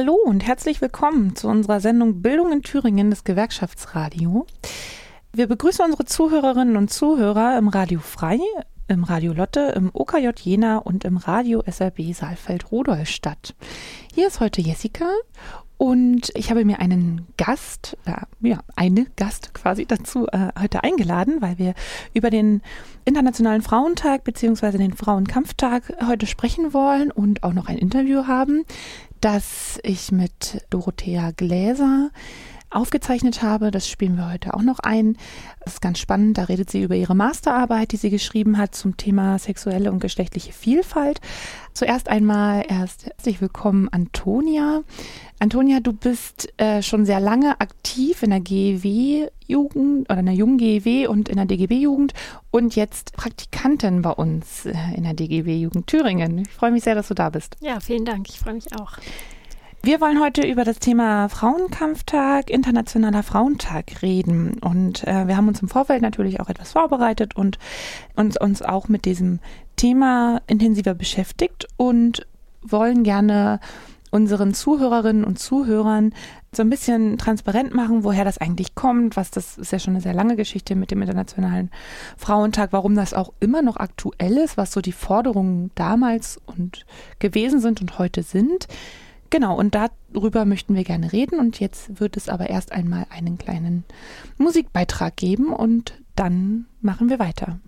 Hallo und herzlich willkommen zu unserer Sendung Bildung in Thüringen des Gewerkschaftsradio. Wir begrüßen unsere Zuhörerinnen und Zuhörer im Radio Frei, im Radio Lotte, im OKJ Jena und im Radio SRB Saalfeld-Rudolstadt. Hier ist heute Jessica und ich habe mir einen Gast, äh, ja, eine Gast quasi dazu äh, heute eingeladen, weil wir über den Internationalen Frauentag bzw. den Frauenkampftag heute sprechen wollen und auch noch ein Interview haben das ich mit Dorothea Gläser aufgezeichnet habe. Das spielen wir heute auch noch ein. Das ist ganz spannend. Da redet sie über ihre Masterarbeit, die sie geschrieben hat zum Thema sexuelle und geschlechtliche Vielfalt. Zuerst einmal erst herzlich willkommen, Antonia. Antonia, du bist äh, schon sehr lange aktiv in der GEW-Jugend oder in der jungen GEW und in der DGB-Jugend und jetzt Praktikantin bei uns äh, in der DGB-Jugend Thüringen. Ich freue mich sehr, dass du da bist. Ja, vielen Dank. Ich freue mich auch. Wir wollen heute über das Thema Frauenkampftag, Internationaler Frauentag reden. Und äh, wir haben uns im Vorfeld natürlich auch etwas vorbereitet und uns, uns auch mit diesem Thema intensiver beschäftigt und wollen gerne unseren Zuhörerinnen und Zuhörern so ein bisschen transparent machen, woher das eigentlich kommt, was das ist ja schon eine sehr lange Geschichte mit dem Internationalen Frauentag, warum das auch immer noch aktuell ist, was so die Forderungen damals und gewesen sind und heute sind. Genau, und darüber möchten wir gerne reden. Und jetzt wird es aber erst einmal einen kleinen Musikbeitrag geben und dann machen wir weiter.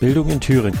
Bildung in Thüringen.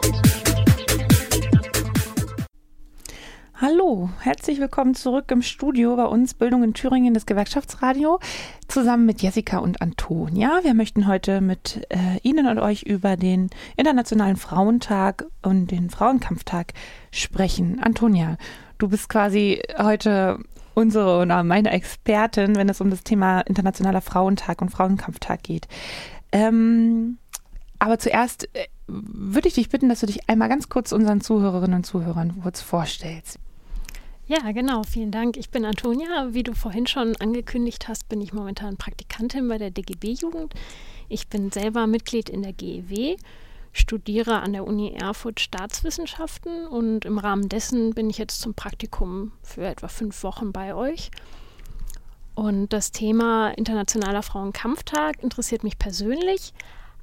Hallo, herzlich willkommen zurück im Studio bei uns Bildung in Thüringen, das Gewerkschaftsradio, zusammen mit Jessica und Antonia. Wir möchten heute mit äh, Ihnen und euch über den Internationalen Frauentag und den Frauenkampftag sprechen. Antonia, du bist quasi heute unsere oder meine Expertin, wenn es um das Thema Internationaler Frauentag und Frauenkampftag geht. Ähm, aber zuerst äh, würde ich dich bitten, dass du dich einmal ganz kurz unseren Zuhörerinnen und Zuhörern kurz vorstellst. Ja, genau. Vielen Dank. Ich bin Antonia. Wie du vorhin schon angekündigt hast, bin ich momentan Praktikantin bei der DGB-Jugend. Ich bin selber Mitglied in der GEW, studiere an der Uni Erfurt Staatswissenschaften und im Rahmen dessen bin ich jetzt zum Praktikum für etwa fünf Wochen bei euch. Und das Thema Internationaler Frauenkampftag interessiert mich persönlich,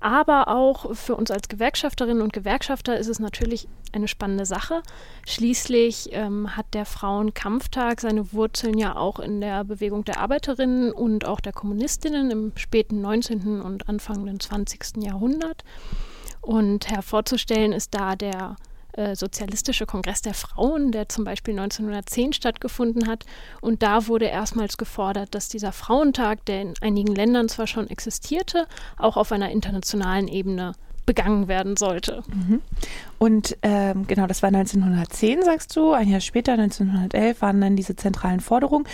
aber auch für uns als Gewerkschafterinnen und Gewerkschafter ist es natürlich eine spannende Sache. Schließlich ähm, hat der Frauenkampftag seine Wurzeln ja auch in der Bewegung der Arbeiterinnen und auch der Kommunistinnen im späten 19. und Anfang 20. Jahrhundert. Und hervorzustellen ist da der äh, Sozialistische Kongress der Frauen, der zum Beispiel 1910 stattgefunden hat. Und da wurde erstmals gefordert, dass dieser Frauentag, der in einigen Ländern zwar schon existierte, auch auf einer internationalen Ebene begangen werden sollte. Mhm. Und ähm, genau, das war 1910, sagst du. Ein Jahr später, 1911, waren dann diese zentralen Forderungen.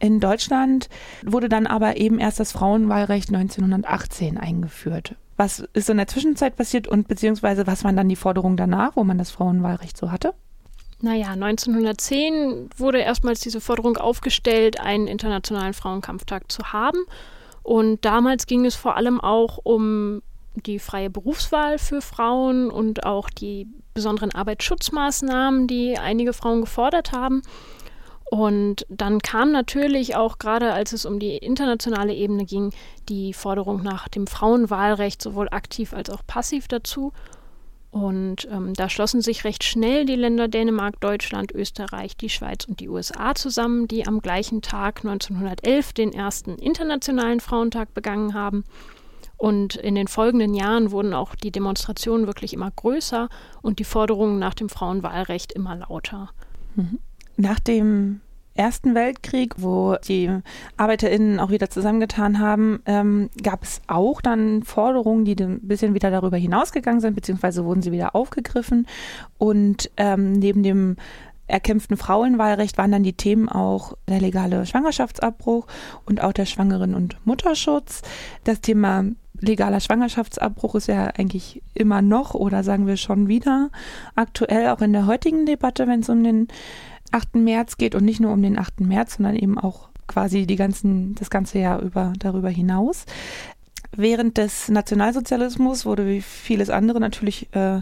In Deutschland wurde dann aber eben erst das Frauenwahlrecht 1918 eingeführt. Was ist in der Zwischenzeit passiert und beziehungsweise was waren dann die Forderungen danach, wo man das Frauenwahlrecht so hatte? Naja, 1910 wurde erstmals diese Forderung aufgestellt, einen internationalen Frauenkampftag zu haben. Und damals ging es vor allem auch um die freie Berufswahl für Frauen und auch die besonderen Arbeitsschutzmaßnahmen, die einige Frauen gefordert haben. Und dann kam natürlich auch gerade, als es um die internationale Ebene ging, die Forderung nach dem Frauenwahlrecht sowohl aktiv als auch passiv dazu. Und ähm, da schlossen sich recht schnell die Länder Dänemark, Deutschland, Österreich, die Schweiz und die USA zusammen, die am gleichen Tag 1911 den ersten internationalen Frauentag begangen haben. Und in den folgenden Jahren wurden auch die Demonstrationen wirklich immer größer und die Forderungen nach dem Frauenwahlrecht immer lauter. Mhm. Nach dem Ersten Weltkrieg, wo die ArbeiterInnen auch wieder zusammengetan haben, ähm, gab es auch dann Forderungen, die ein bisschen wieder darüber hinausgegangen sind, beziehungsweise wurden sie wieder aufgegriffen. Und ähm, neben dem erkämpften Frauenwahlrecht waren dann die Themen auch der legale Schwangerschaftsabbruch und auch der Schwangeren- und Mutterschutz. Das Thema legaler Schwangerschaftsabbruch ist ja eigentlich immer noch oder sagen wir schon wieder aktuell, auch in der heutigen Debatte, wenn es um den 8. März geht und nicht nur um den 8. März, sondern eben auch quasi die ganzen, das ganze Jahr über darüber hinaus. Während des Nationalsozialismus wurde wie vieles andere natürlich äh,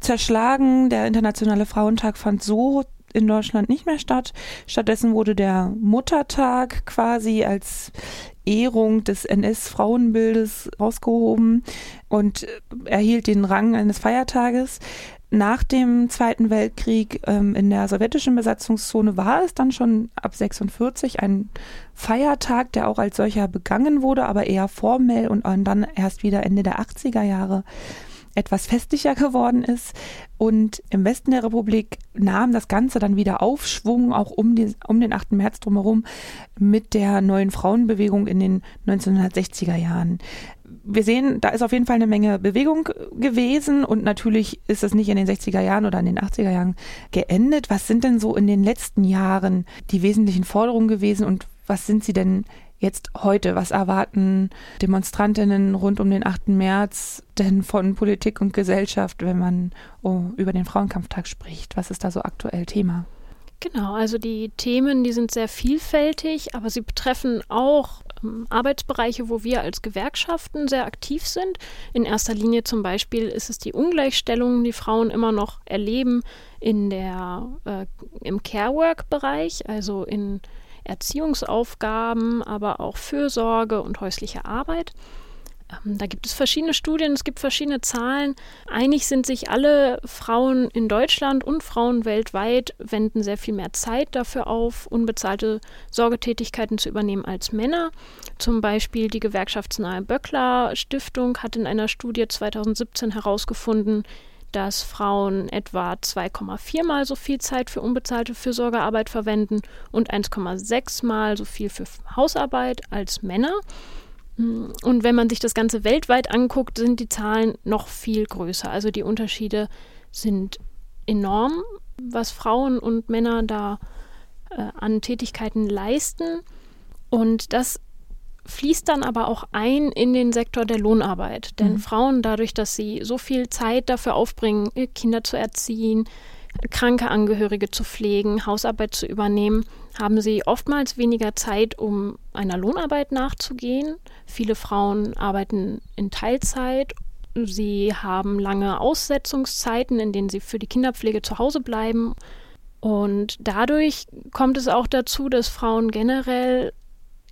zerschlagen. Der Internationale Frauentag fand so in Deutschland nicht mehr statt. Stattdessen wurde der Muttertag quasi als Ehrung des NS-Frauenbildes rausgehoben und erhielt den Rang eines Feiertages. Nach dem Zweiten Weltkrieg ähm, in der sowjetischen Besatzungszone war es dann schon ab 46 ein Feiertag, der auch als solcher begangen wurde, aber eher formell und dann erst wieder Ende der 80er Jahre etwas festlicher geworden ist. Und im Westen der Republik nahm das Ganze dann wieder Aufschwung, auch um, die, um den 8. März drumherum, mit der neuen Frauenbewegung in den 1960er Jahren. Wir sehen, da ist auf jeden Fall eine Menge Bewegung gewesen und natürlich ist es nicht in den 60er Jahren oder in den 80er Jahren geendet. Was sind denn so in den letzten Jahren die wesentlichen Forderungen gewesen und was sind sie denn jetzt heute? Was erwarten Demonstrantinnen rund um den 8. März denn von Politik und Gesellschaft, wenn man oh, über den Frauenkampftag spricht? Was ist da so aktuell Thema? Genau, also die Themen, die sind sehr vielfältig, aber sie betreffen auch ähm, Arbeitsbereiche, wo wir als Gewerkschaften sehr aktiv sind. In erster Linie zum Beispiel ist es die Ungleichstellung, die Frauen immer noch erleben in der, äh, im Care-Work-Bereich, also in Erziehungsaufgaben, aber auch Fürsorge und häusliche Arbeit. Ähm, da gibt es verschiedene Studien, es gibt verschiedene Zahlen. Einig sind sich alle Frauen in Deutschland und Frauen weltweit, wenden sehr viel mehr Zeit dafür auf, unbezahlte Sorgetätigkeiten zu übernehmen als Männer. Zum Beispiel die gewerkschaftsnahe Böckler Stiftung hat in einer Studie 2017 herausgefunden, dass Frauen etwa 2,4 mal so viel Zeit für unbezahlte Fürsorgearbeit verwenden und 1,6 mal so viel für Hausarbeit als Männer. Und wenn man sich das Ganze weltweit anguckt, sind die Zahlen noch viel größer. Also die Unterschiede sind enorm, was Frauen und Männer da äh, an Tätigkeiten leisten. Und das fließt dann aber auch ein in den Sektor der Lohnarbeit. Denn mhm. Frauen, dadurch, dass sie so viel Zeit dafür aufbringen, Kinder zu erziehen, kranke Angehörige zu pflegen, Hausarbeit zu übernehmen, haben sie oftmals weniger Zeit, um einer Lohnarbeit nachzugehen. Viele Frauen arbeiten in Teilzeit. Sie haben lange Aussetzungszeiten, in denen sie für die Kinderpflege zu Hause bleiben. Und dadurch kommt es auch dazu, dass Frauen generell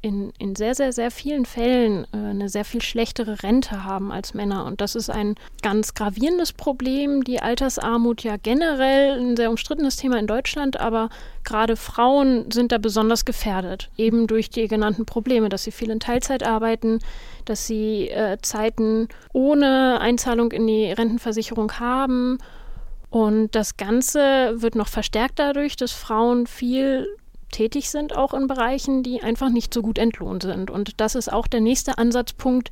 in, in sehr, sehr, sehr vielen Fällen äh, eine sehr viel schlechtere Rente haben als Männer. Und das ist ein ganz gravierendes Problem. Die Altersarmut ja generell ein sehr umstrittenes Thema in Deutschland, aber gerade Frauen sind da besonders gefährdet, eben durch die genannten Probleme, dass sie viel in Teilzeit arbeiten, dass sie äh, Zeiten ohne Einzahlung in die Rentenversicherung haben. Und das Ganze wird noch verstärkt dadurch, dass Frauen viel tätig sind, auch in Bereichen, die einfach nicht so gut entlohnt sind. Und das ist auch der nächste Ansatzpunkt,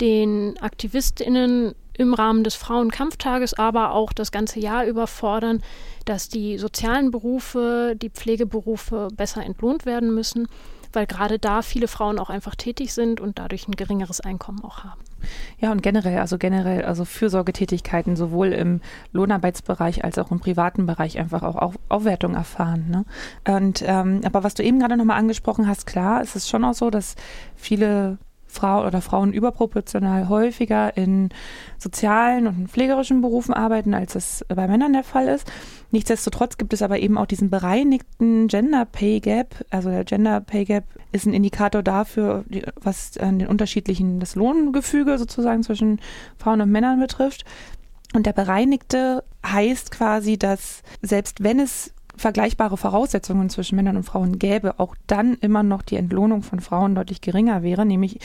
den Aktivistinnen im Rahmen des Frauenkampftages, aber auch das ganze Jahr über fordern, dass die sozialen Berufe, die Pflegeberufe besser entlohnt werden müssen weil gerade da viele Frauen auch einfach tätig sind und dadurch ein geringeres Einkommen auch haben. Ja, und generell, also generell, also Fürsorgetätigkeiten sowohl im Lohnarbeitsbereich als auch im privaten Bereich einfach auch Auf Aufwertung erfahren. Ne? Und ähm, aber was du eben gerade nochmal angesprochen hast, klar, es ist schon auch so, dass viele Frau oder Frauen überproportional häufiger in sozialen und pflegerischen Berufen arbeiten, als es bei Männern der Fall ist. Nichtsdestotrotz gibt es aber eben auch diesen bereinigten Gender Pay Gap. Also der Gender Pay Gap ist ein Indikator dafür, was den unterschiedlichen, das Lohngefüge sozusagen zwischen Frauen und Männern betrifft. Und der bereinigte heißt quasi, dass selbst wenn es vergleichbare Voraussetzungen zwischen Männern und Frauen gäbe, auch dann immer noch die Entlohnung von Frauen deutlich geringer wäre, nämlich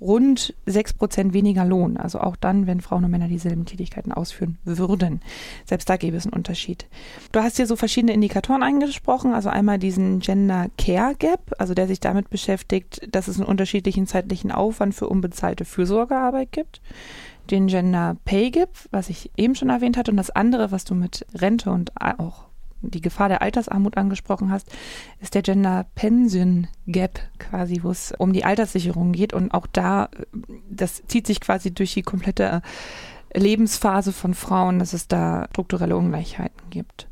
rund sechs Prozent weniger Lohn. Also auch dann, wenn Frauen und Männer dieselben Tätigkeiten ausführen würden. Selbst da gäbe es einen Unterschied. Du hast hier so verschiedene Indikatoren angesprochen, also einmal diesen Gender Care Gap, also der sich damit beschäftigt, dass es einen unterschiedlichen zeitlichen Aufwand für unbezahlte Fürsorgearbeit gibt den Gender Pay Gap, was ich eben schon erwähnt hatte, und das andere, was du mit Rente und auch die Gefahr der Altersarmut angesprochen hast, ist der Gender Pension Gap quasi, wo es um die Alterssicherung geht. Und auch da, das zieht sich quasi durch die komplette Lebensphase von Frauen, dass es da strukturelle Ungleichheiten gibt.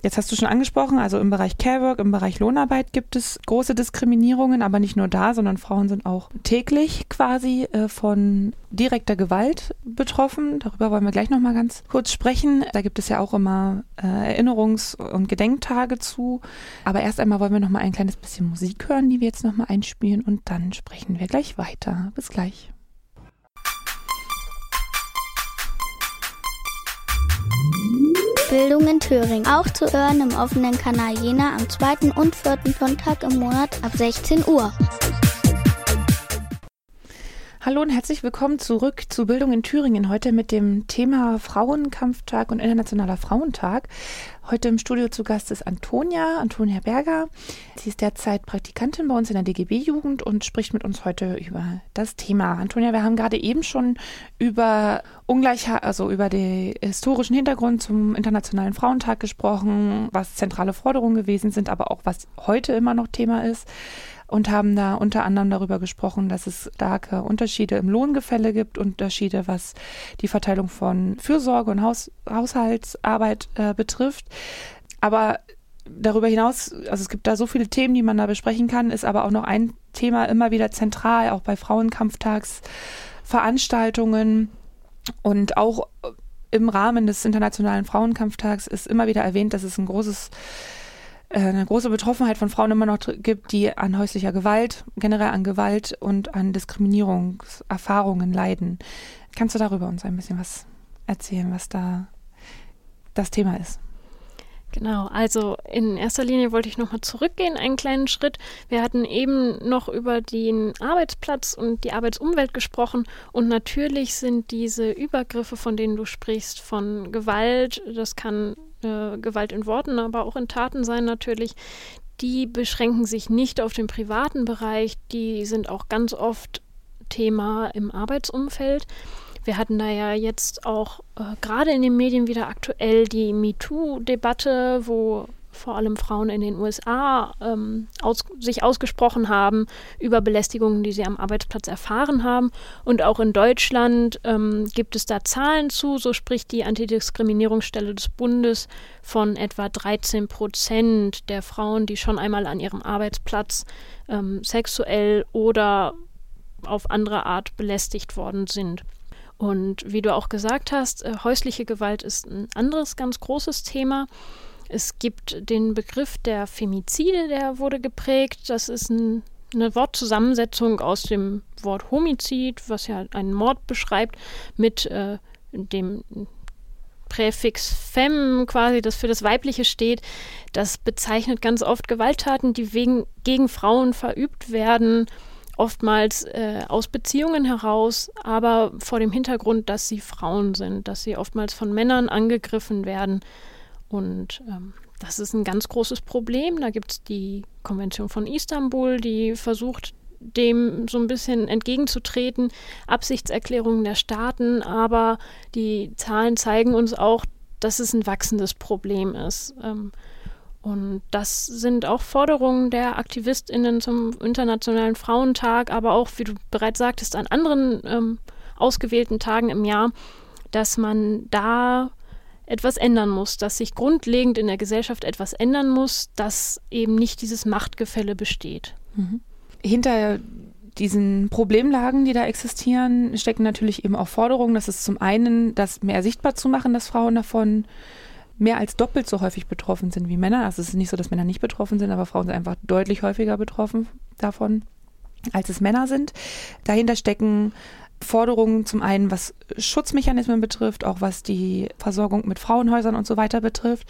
Jetzt hast du schon angesprochen, also im Bereich Carework, im Bereich Lohnarbeit gibt es große Diskriminierungen, aber nicht nur da, sondern Frauen sind auch täglich quasi äh, von direkter Gewalt betroffen. Darüber wollen wir gleich nochmal ganz kurz sprechen. Da gibt es ja auch immer äh, Erinnerungs- und Gedenktage zu. Aber erst einmal wollen wir nochmal ein kleines bisschen Musik hören, die wir jetzt nochmal einspielen und dann sprechen wir gleich weiter. Bis gleich. Bildung in Thüringen. Auch zu hören im offenen Kanal Jena am zweiten und vierten Sonntag im Monat ab 16 Uhr. Hallo und herzlich willkommen zurück zu Bildung in Thüringen. Heute mit dem Thema Frauenkampftag und Internationaler Frauentag. Heute im Studio zu Gast ist Antonia, Antonia Berger. Sie ist derzeit Praktikantin bei uns in der DGB-Jugend und spricht mit uns heute über das Thema. Antonia, wir haben gerade eben schon über Ungleichheit, also über den historischen Hintergrund zum Internationalen Frauentag gesprochen, was zentrale Forderungen gewesen sind, aber auch was heute immer noch Thema ist und haben da unter anderem darüber gesprochen, dass es starke Unterschiede im Lohngefälle gibt, Unterschiede, was die Verteilung von Fürsorge und Haus Haushaltsarbeit äh, betrifft. Aber darüber hinaus, also es gibt da so viele Themen, die man da besprechen kann, ist aber auch noch ein Thema immer wieder zentral, auch bei Frauenkampftagsveranstaltungen und auch im Rahmen des Internationalen Frauenkampftags ist immer wieder erwähnt, dass es ein großes eine große Betroffenheit von Frauen immer noch gibt, die an häuslicher Gewalt, generell an Gewalt und an Diskriminierungserfahrungen leiden. Kannst du darüber uns ein bisschen was erzählen, was da das Thema ist? Genau, also in erster Linie wollte ich nochmal zurückgehen, einen kleinen Schritt. Wir hatten eben noch über den Arbeitsplatz und die Arbeitsumwelt gesprochen und natürlich sind diese Übergriffe, von denen du sprichst, von Gewalt, das kann äh, Gewalt in Worten, aber auch in Taten sein natürlich, die beschränken sich nicht auf den privaten Bereich, die sind auch ganz oft Thema im Arbeitsumfeld. Wir hatten da ja jetzt auch äh, gerade in den Medien wieder aktuell die MeToo-Debatte, wo vor allem Frauen in den USA ähm, aus, sich ausgesprochen haben über Belästigungen, die sie am Arbeitsplatz erfahren haben. Und auch in Deutschland ähm, gibt es da Zahlen zu. So spricht die Antidiskriminierungsstelle des Bundes von etwa 13 Prozent der Frauen, die schon einmal an ihrem Arbeitsplatz ähm, sexuell oder auf andere Art belästigt worden sind. Und wie du auch gesagt hast, äh, häusliche Gewalt ist ein anderes ganz großes Thema. Es gibt den Begriff der Femizide, der wurde geprägt. Das ist ein, eine Wortzusammensetzung aus dem Wort Homizid, was ja einen Mord beschreibt, mit äh, dem Präfix fem quasi, das für das Weibliche steht. Das bezeichnet ganz oft Gewalttaten, die wegen, gegen Frauen verübt werden oftmals äh, aus Beziehungen heraus, aber vor dem Hintergrund, dass sie Frauen sind, dass sie oftmals von Männern angegriffen werden. Und ähm, das ist ein ganz großes Problem. Da gibt es die Konvention von Istanbul, die versucht, dem so ein bisschen entgegenzutreten, Absichtserklärungen der Staaten, aber die Zahlen zeigen uns auch, dass es ein wachsendes Problem ist. Ähm, und das sind auch Forderungen der AktivistInnen zum Internationalen Frauentag, aber auch, wie du bereits sagtest, an anderen ähm, ausgewählten Tagen im Jahr, dass man da etwas ändern muss, dass sich grundlegend in der Gesellschaft etwas ändern muss, dass eben nicht dieses Machtgefälle besteht. Mhm. Hinter diesen Problemlagen, die da existieren, stecken natürlich eben auch Forderungen. Das ist zum einen, das mehr sichtbar zu machen, dass Frauen davon mehr als doppelt so häufig betroffen sind wie Männer. Also es ist nicht so, dass Männer nicht betroffen sind, aber Frauen sind einfach deutlich häufiger betroffen davon, als es Männer sind. Dahinter stecken Forderungen zum einen, was Schutzmechanismen betrifft, auch was die Versorgung mit Frauenhäusern und so weiter betrifft.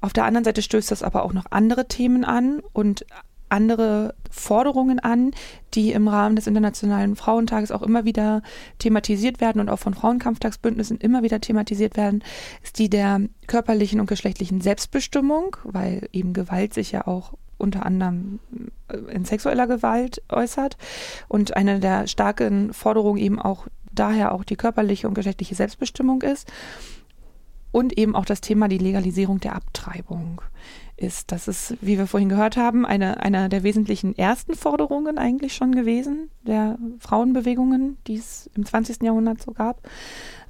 Auf der anderen Seite stößt das aber auch noch andere Themen an und andere Forderungen an, die im Rahmen des Internationalen Frauentages auch immer wieder thematisiert werden und auch von Frauenkampftagsbündnissen immer wieder thematisiert werden, ist die der körperlichen und geschlechtlichen Selbstbestimmung, weil eben Gewalt sich ja auch unter anderem äh, in sexueller Gewalt äußert und eine der starken Forderungen eben auch daher auch die körperliche und geschlechtliche Selbstbestimmung ist und eben auch das Thema die Legalisierung der Abtreibung ist. Das ist, wie wir vorhin gehört haben, eine, eine der wesentlichen ersten Forderungen eigentlich schon gewesen, der Frauenbewegungen, die es im 20. Jahrhundert so gab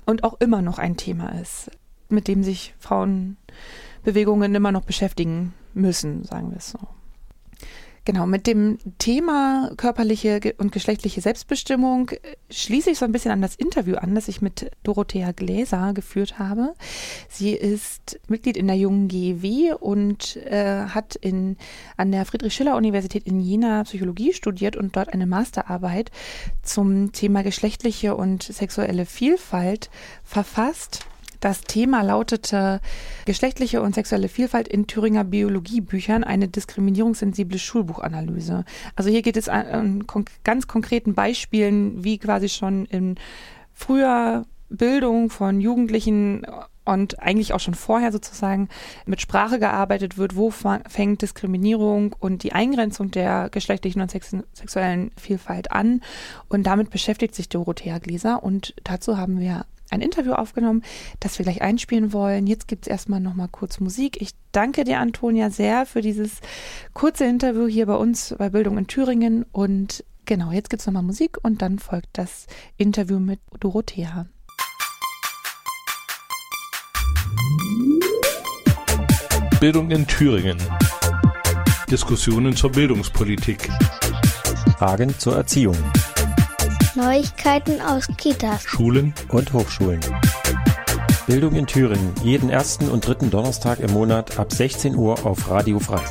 und auch immer noch ein Thema ist, mit dem sich Frauenbewegungen immer noch beschäftigen müssen, sagen wir es so. Genau, mit dem Thema körperliche und geschlechtliche Selbstbestimmung äh, schließe ich so ein bisschen an das Interview an, das ich mit Dorothea Gläser geführt habe. Sie ist Mitglied in der jungen GEW und äh, hat in, an der Friedrich-Schiller-Universität in Jena Psychologie studiert und dort eine Masterarbeit zum Thema geschlechtliche und sexuelle Vielfalt verfasst. Das Thema lautete Geschlechtliche und sexuelle Vielfalt in Thüringer Biologiebüchern, eine diskriminierungssensible Schulbuchanalyse. Also hier geht es an, an ganz konkreten Beispielen, wie quasi schon in früher Bildung von Jugendlichen und eigentlich auch schon vorher sozusagen mit Sprache gearbeitet wird, wo fängt Diskriminierung und die Eingrenzung der geschlechtlichen und sexuellen Vielfalt an. Und damit beschäftigt sich Dorothea Gläser und dazu haben wir ein Interview aufgenommen, das wir gleich einspielen wollen. Jetzt gibt es erstmal nochmal kurz Musik. Ich danke dir, Antonia, sehr für dieses kurze Interview hier bei uns bei Bildung in Thüringen. Und genau, jetzt gibt es nochmal Musik und dann folgt das Interview mit Dorothea. Bildung in Thüringen. Diskussionen zur Bildungspolitik. Fragen zur Erziehung. Neuigkeiten aus Kitas, Schulen und Hochschulen. Bildung in Thüringen, jeden ersten und dritten Donnerstag im Monat ab 16 Uhr auf Radio Frei.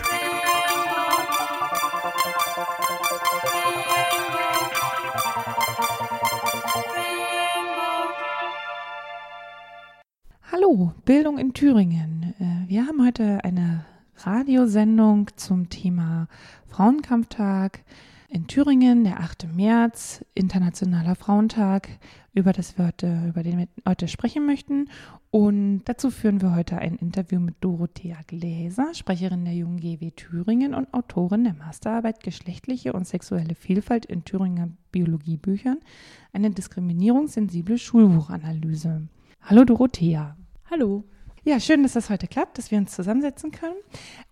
Hallo, Bildung in Thüringen. Äh, wir haben heute eine Radiosendung zum Thema Frauenkampftag in Thüringen, der 8. März, Internationaler Frauentag, über das wir heute, über den wir heute sprechen möchten. Und dazu führen wir heute ein Interview mit Dorothea Gläser, Sprecherin der Jungen GW Thüringen und Autorin der Masterarbeit Geschlechtliche und sexuelle Vielfalt in Thüringer Biologiebüchern, eine diskriminierungssensible Schulbuchanalyse. Hallo Dorothea. Hallo. Ja, schön, dass das heute klappt, dass wir uns zusammensetzen können.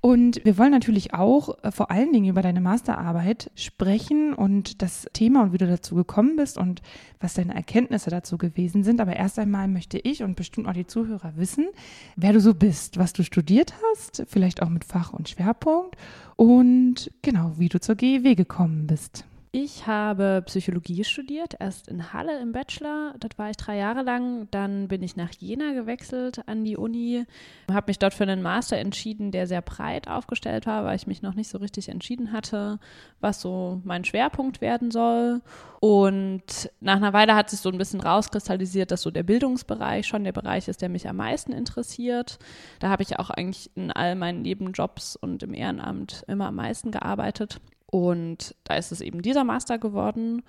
Und wir wollen natürlich auch äh, vor allen Dingen über deine Masterarbeit sprechen und das Thema und wie du dazu gekommen bist und was deine Erkenntnisse dazu gewesen sind. Aber erst einmal möchte ich und bestimmt auch die Zuhörer wissen, wer du so bist, was du studiert hast, vielleicht auch mit Fach und Schwerpunkt und genau, wie du zur GEW gekommen bist. Ich habe Psychologie studiert, erst in Halle im Bachelor. Dort war ich drei Jahre lang. Dann bin ich nach Jena gewechselt an die Uni, habe mich dort für einen Master entschieden, der sehr breit aufgestellt war, weil ich mich noch nicht so richtig entschieden hatte, was so mein Schwerpunkt werden soll. Und nach einer Weile hat sich so ein bisschen rauskristallisiert, dass so der Bildungsbereich schon der Bereich ist, der mich am meisten interessiert. Da habe ich auch eigentlich in all meinen Nebenjobs und im Ehrenamt immer am meisten gearbeitet. Und da ist es eben dieser Master geworden.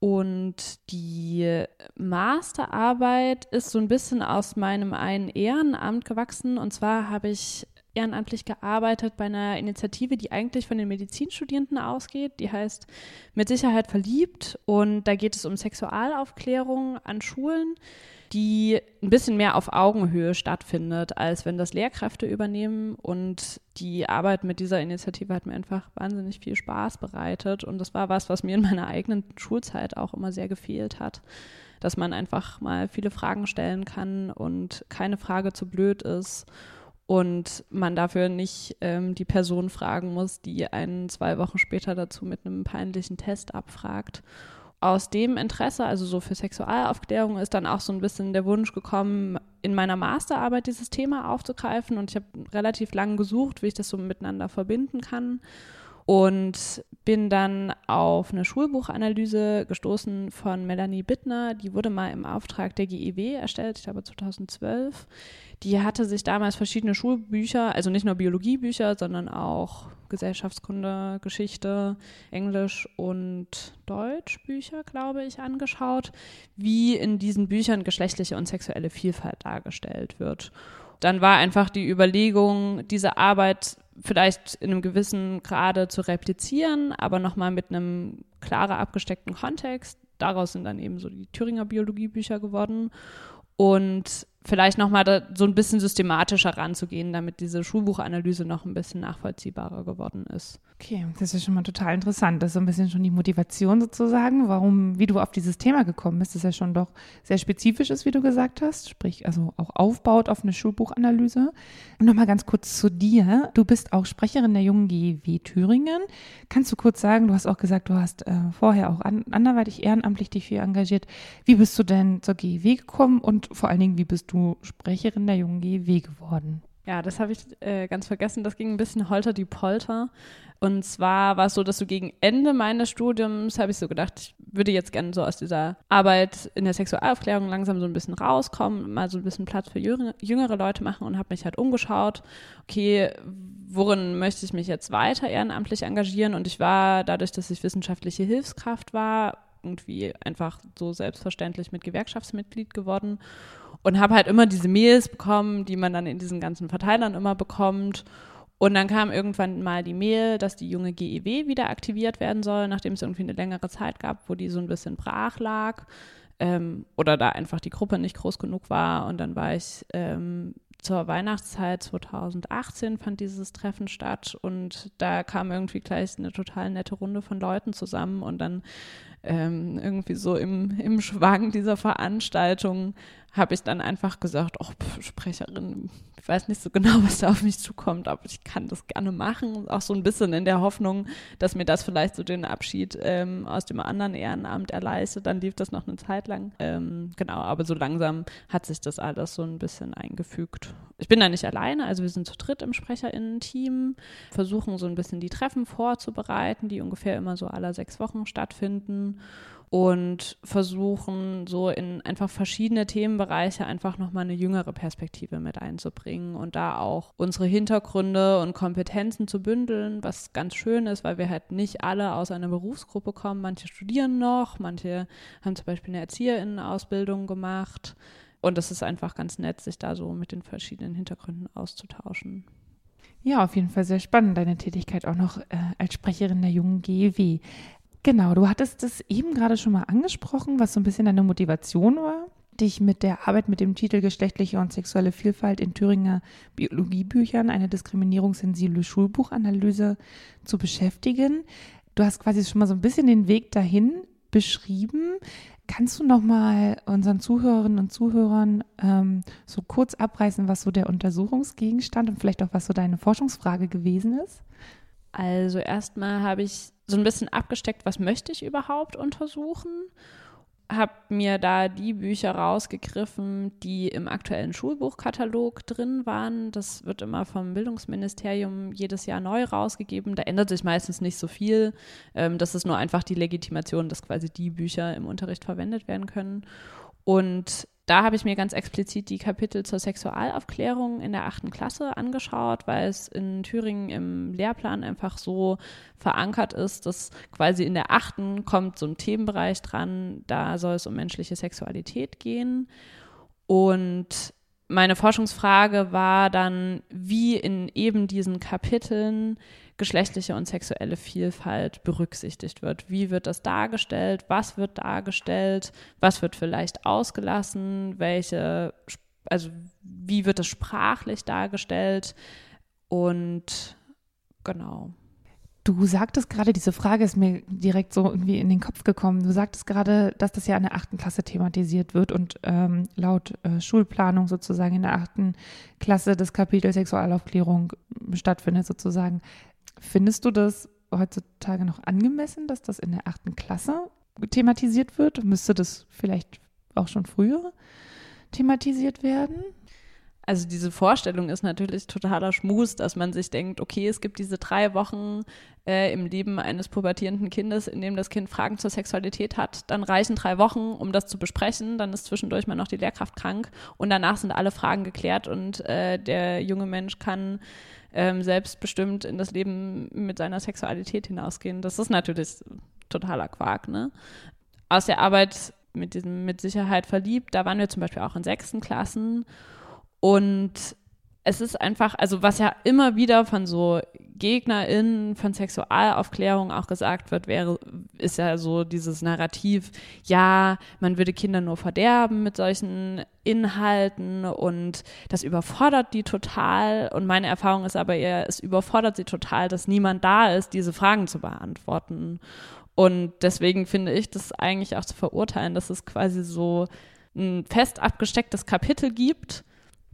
Und die Masterarbeit ist so ein bisschen aus meinem einen Ehrenamt gewachsen. Und zwar habe ich ehrenamtlich gearbeitet bei einer Initiative, die eigentlich von den Medizinstudierenden ausgeht. Die heißt Mit Sicherheit verliebt. Und da geht es um Sexualaufklärung an Schulen die ein bisschen mehr auf Augenhöhe stattfindet, als wenn das Lehrkräfte übernehmen. Und die Arbeit mit dieser Initiative hat mir einfach wahnsinnig viel Spaß bereitet. Und das war was, was mir in meiner eigenen Schulzeit auch immer sehr gefehlt hat. Dass man einfach mal viele Fragen stellen kann und keine Frage zu blöd ist und man dafür nicht ähm, die Person fragen muss, die einen zwei Wochen später dazu mit einem peinlichen Test abfragt aus dem Interesse, also so für Sexualaufklärung, ist dann auch so ein bisschen der Wunsch gekommen, in meiner Masterarbeit dieses Thema aufzugreifen. Und ich habe relativ lange gesucht, wie ich das so miteinander verbinden kann. und bin dann auf eine Schulbuchanalyse gestoßen von Melanie Bittner. Die wurde mal im Auftrag der GEW erstellt, ich glaube 2012. Die hatte sich damals verschiedene Schulbücher, also nicht nur Biologiebücher, sondern auch Gesellschaftskunde, Geschichte, Englisch und Deutschbücher, glaube ich, angeschaut, wie in diesen Büchern geschlechtliche und sexuelle Vielfalt dargestellt wird. Dann war einfach die Überlegung, diese Arbeit vielleicht in einem gewissen Grade zu replizieren, aber nochmal mit einem klarer abgesteckten Kontext. Daraus sind dann eben so die Thüringer Biologiebücher geworden. Und vielleicht nochmal so ein bisschen systematischer ranzugehen, damit diese Schulbuchanalyse noch ein bisschen nachvollziehbarer geworden ist. Okay, das ist schon mal total interessant. Das ist so ein bisschen schon die Motivation sozusagen, warum, wie du auf dieses Thema gekommen bist, das ja schon doch sehr spezifisch ist, wie du gesagt hast, sprich also auch aufbaut auf eine Schulbuchanalyse. Und nochmal ganz kurz zu dir. Du bist auch Sprecherin der jungen GEW Thüringen. Kannst du kurz sagen, du hast auch gesagt, du hast äh, vorher auch an, anderweitig ehrenamtlich dich viel engagiert. Wie bist du denn zur GEW gekommen und vor allen Dingen, wie bist du Sprecherin der jungen GEW geworden? Ja, das habe ich äh, ganz vergessen. Das ging ein bisschen holter die Polter. Und zwar war es so, dass so gegen Ende meines Studiums habe ich so gedacht, ich würde jetzt gerne so aus dieser Arbeit in der Sexualaufklärung langsam so ein bisschen rauskommen, mal so ein bisschen Platz für jüngere, jüngere Leute machen und habe mich halt umgeschaut, okay, worin möchte ich mich jetzt weiter ehrenamtlich engagieren? Und ich war dadurch, dass ich wissenschaftliche Hilfskraft war, irgendwie einfach so selbstverständlich mit Gewerkschaftsmitglied geworden und habe halt immer diese Mails bekommen, die man dann in diesen ganzen Verteilern immer bekommt. Und dann kam irgendwann mal die Mail, dass die junge GEW wieder aktiviert werden soll, nachdem es irgendwie eine längere Zeit gab, wo die so ein bisschen brach lag ähm, oder da einfach die Gruppe nicht groß genug war. Und dann war ich ähm, zur Weihnachtszeit 2018 fand dieses Treffen statt und da kam irgendwie gleich eine total nette Runde von Leuten zusammen und dann ähm, irgendwie so im, im Schwang dieser Veranstaltung habe ich dann einfach gesagt, oh, Sprecherin, ich weiß nicht so genau, was da auf mich zukommt, aber ich kann das gerne machen. Auch so ein bisschen in der Hoffnung, dass mir das vielleicht so den Abschied ähm, aus dem anderen Ehrenamt erleistet. Dann lief das noch eine Zeit lang. Ähm, genau, aber so langsam hat sich das alles so ein bisschen eingefügt. Ich bin da nicht alleine, also wir sind zu dritt im SprecherInnen-Team, versuchen so ein bisschen die Treffen vorzubereiten, die ungefähr immer so alle sechs Wochen stattfinden und versuchen so in einfach verschiedene Themenbereiche einfach nochmal eine jüngere Perspektive mit einzubringen und da auch unsere Hintergründe und Kompetenzen zu bündeln, was ganz schön ist, weil wir halt nicht alle aus einer Berufsgruppe kommen. Manche studieren noch, manche haben zum Beispiel eine Erzieherinnenausbildung gemacht. Und es ist einfach ganz nett, sich da so mit den verschiedenen Hintergründen auszutauschen. Ja, auf jeden Fall sehr spannend, deine Tätigkeit auch noch äh, als Sprecherin der jungen GEW. Genau, du hattest es eben gerade schon mal angesprochen, was so ein bisschen deine Motivation war, dich mit der Arbeit mit dem Titel Geschlechtliche und sexuelle Vielfalt in Thüringer Biologiebüchern, eine diskriminierungssensible Schulbuchanalyse zu beschäftigen. Du hast quasi schon mal so ein bisschen den Weg dahin beschrieben. Kannst du noch mal unseren Zuhörerinnen und Zuhörern ähm, so kurz abreißen, was so der Untersuchungsgegenstand und vielleicht auch was so deine Forschungsfrage gewesen ist? Also erstmal habe ich so ein bisschen abgesteckt, was möchte ich überhaupt untersuchen. Habe mir da die Bücher rausgegriffen, die im aktuellen Schulbuchkatalog drin waren. Das wird immer vom Bildungsministerium jedes Jahr neu rausgegeben. Da ändert sich meistens nicht so viel. Ähm, das ist nur einfach die Legitimation, dass quasi die Bücher im Unterricht verwendet werden können. Und da habe ich mir ganz explizit die Kapitel zur Sexualaufklärung in der achten Klasse angeschaut, weil es in Thüringen im Lehrplan einfach so verankert ist, dass quasi in der achten kommt so ein Themenbereich dran, da soll es um menschliche Sexualität gehen. Und meine Forschungsfrage war dann, wie in eben diesen Kapiteln geschlechtliche und sexuelle Vielfalt berücksichtigt wird. Wie wird das dargestellt? Was wird dargestellt? Was wird vielleicht ausgelassen? Welche, also wie wird es sprachlich dargestellt? Und genau. Du sagtest gerade, diese Frage ist mir direkt so irgendwie in den Kopf gekommen. Du sagtest gerade, dass das ja in der achten Klasse thematisiert wird und ähm, laut äh, Schulplanung sozusagen in der achten Klasse das Kapitel Sexualaufklärung stattfindet sozusagen. Findest du das heutzutage noch angemessen, dass das in der achten Klasse thematisiert wird? Müsste das vielleicht auch schon früher thematisiert werden? Also diese Vorstellung ist natürlich totaler Schmus, dass man sich denkt, okay, es gibt diese drei Wochen äh, im Leben eines pubertierenden Kindes, in dem das Kind Fragen zur Sexualität hat. Dann reichen drei Wochen, um das zu besprechen. Dann ist zwischendurch mal noch die Lehrkraft krank und danach sind alle Fragen geklärt und äh, der junge Mensch kann ähm, selbstbestimmt in das Leben mit seiner Sexualität hinausgehen. Das ist natürlich totaler Quark, ne? Aus der Arbeit mit diesem mit Sicherheit verliebt, da waren wir zum Beispiel auch in sechsten Klassen und es ist einfach, also was ja immer wieder von so GegnerInnen von Sexualaufklärung auch gesagt wird, wäre, ist ja so dieses Narrativ, ja, man würde Kinder nur verderben mit solchen Inhalten und das überfordert die total. Und meine Erfahrung ist aber eher, es überfordert sie total, dass niemand da ist, diese Fragen zu beantworten. Und deswegen finde ich das eigentlich auch zu verurteilen, dass es quasi so ein fest abgestecktes Kapitel gibt,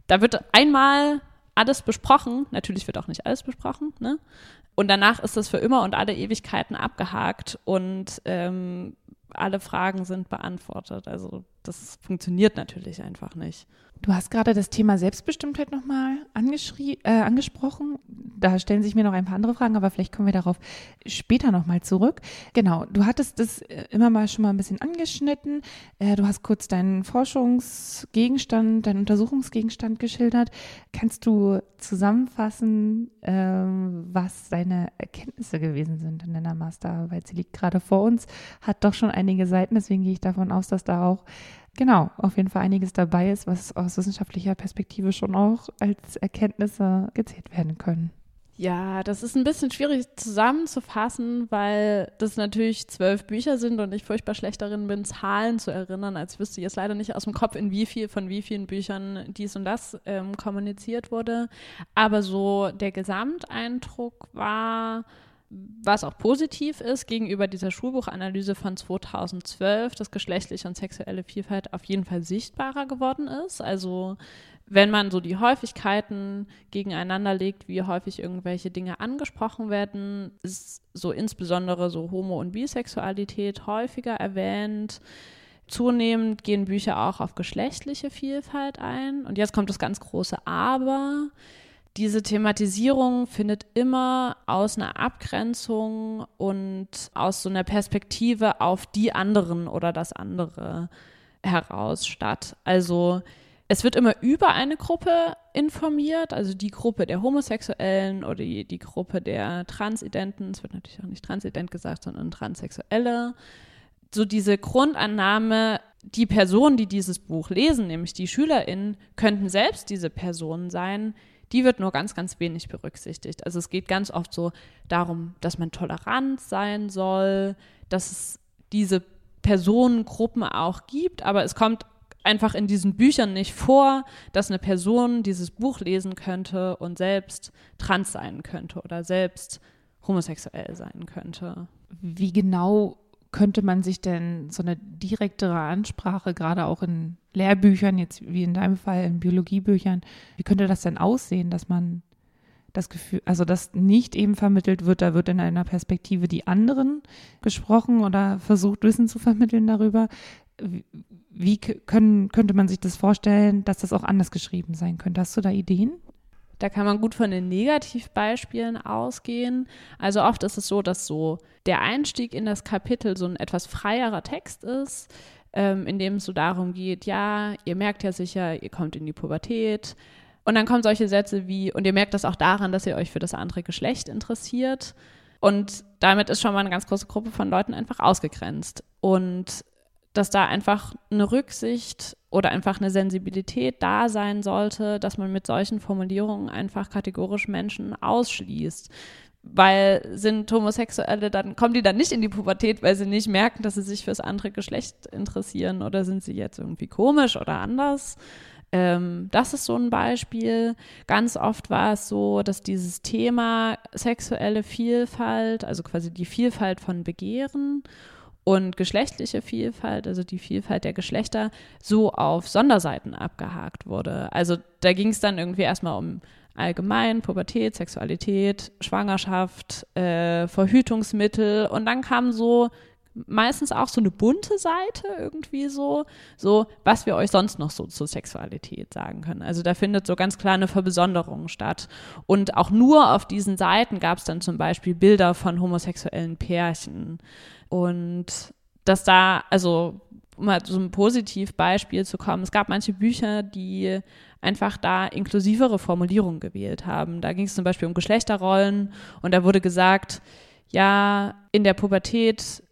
da wird einmal alles besprochen. Natürlich wird auch nicht alles besprochen. Ne? Und danach ist das für immer und alle Ewigkeiten abgehakt und ähm, alle Fragen sind beantwortet. Also das funktioniert natürlich einfach nicht. Du hast gerade das Thema Selbstbestimmtheit nochmal äh, angesprochen. Da stellen sich mir noch ein paar andere Fragen, aber vielleicht kommen wir darauf später nochmal zurück. Genau, du hattest das äh, immer mal schon mal ein bisschen angeschnitten. Äh, du hast kurz deinen Forschungsgegenstand, deinen Untersuchungsgegenstand geschildert. Kannst du zusammenfassen, äh, was deine Erkenntnisse gewesen sind in deiner Masterarbeit? Sie liegt gerade vor uns, hat doch schon einige Seiten, deswegen gehe ich davon aus, dass da auch genau, auf jeden Fall einiges dabei ist, was aus wissenschaftlicher Perspektive schon auch als Erkenntnisse gezählt werden können. Ja, das ist ein bisschen schwierig zusammenzufassen, weil das natürlich zwölf Bücher sind und ich furchtbar schlecht darin bin, Zahlen zu erinnern, als wüsste ich jetzt leider nicht aus dem Kopf, in wie viel von wie vielen Büchern dies und das ähm, kommuniziert wurde. Aber so der Gesamteindruck war, was auch positiv ist gegenüber dieser Schulbuchanalyse von 2012, dass geschlechtliche und sexuelle Vielfalt auf jeden Fall sichtbarer geworden ist. Also wenn man so die Häufigkeiten gegeneinander legt, wie häufig irgendwelche Dinge angesprochen werden, ist so insbesondere so Homo- und Bisexualität häufiger erwähnt. Zunehmend gehen Bücher auch auf geschlechtliche Vielfalt ein. Und jetzt kommt das ganz große Aber diese Thematisierung findet immer aus einer Abgrenzung und aus so einer Perspektive auf die anderen oder das andere heraus statt. Also es wird immer über eine Gruppe informiert, also die Gruppe der Homosexuellen oder die, die Gruppe der Transidenten. Es wird natürlich auch nicht transident gesagt, sondern Transsexuelle. So diese Grundannahme, die Personen, die dieses Buch lesen, nämlich die SchülerInnen, könnten selbst diese Personen sein, die wird nur ganz, ganz wenig berücksichtigt. Also es geht ganz oft so darum, dass man tolerant sein soll, dass es diese Personengruppen auch gibt, aber es kommt einfach in diesen Büchern nicht vor, dass eine Person dieses Buch lesen könnte und selbst trans sein könnte oder selbst homosexuell sein könnte. Wie genau könnte man sich denn so eine direktere Ansprache, gerade auch in Lehrbüchern, jetzt wie in deinem Fall in Biologiebüchern, wie könnte das denn aussehen, dass man das Gefühl, also dass nicht eben vermittelt wird, da wird in einer Perspektive die anderen gesprochen oder versucht, Wissen zu vermitteln darüber. Wie können, könnte man sich das vorstellen, dass das auch anders geschrieben sein könnte? Hast du da Ideen? Da kann man gut von den Negativbeispielen ausgehen. Also oft ist es so, dass so der Einstieg in das Kapitel so ein etwas freierer Text ist, ähm, in dem es so darum geht, ja, ihr merkt ja sicher, ihr kommt in die Pubertät. Und dann kommen solche Sätze wie, und ihr merkt das auch daran, dass ihr euch für das andere Geschlecht interessiert. Und damit ist schon mal eine ganz große Gruppe von Leuten einfach ausgegrenzt. Und dass da einfach eine Rücksicht oder einfach eine Sensibilität da sein sollte, dass man mit solchen Formulierungen einfach kategorisch Menschen ausschließt. Weil sind Homosexuelle, dann kommen die dann nicht in die Pubertät, weil sie nicht merken, dass sie sich fürs andere Geschlecht interessieren oder sind sie jetzt irgendwie komisch oder anders. Ähm, das ist so ein Beispiel. Ganz oft war es so, dass dieses Thema sexuelle Vielfalt, also quasi die Vielfalt von Begehren und geschlechtliche Vielfalt, also die Vielfalt der Geschlechter, so auf Sonderseiten abgehakt wurde. Also da ging es dann irgendwie erstmal um allgemein Pubertät, Sexualität, Schwangerschaft, äh, Verhütungsmittel und dann kam so meistens auch so eine bunte Seite irgendwie so, so was wir euch sonst noch so zur Sexualität sagen können. Also da findet so ganz klar eine Verbesonderung statt. Und auch nur auf diesen Seiten gab es dann zum Beispiel Bilder von homosexuellen Pärchen. Und dass da, also um mal so ein Positivbeispiel zu kommen, es gab manche Bücher, die einfach da inklusivere Formulierungen gewählt haben. Da ging es zum Beispiel um Geschlechterrollen und da wurde gesagt, ja, in der Pubertät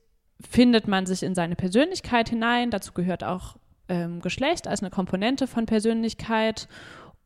findet man sich in seine Persönlichkeit hinein. Dazu gehört auch ähm, Geschlecht als eine Komponente von Persönlichkeit.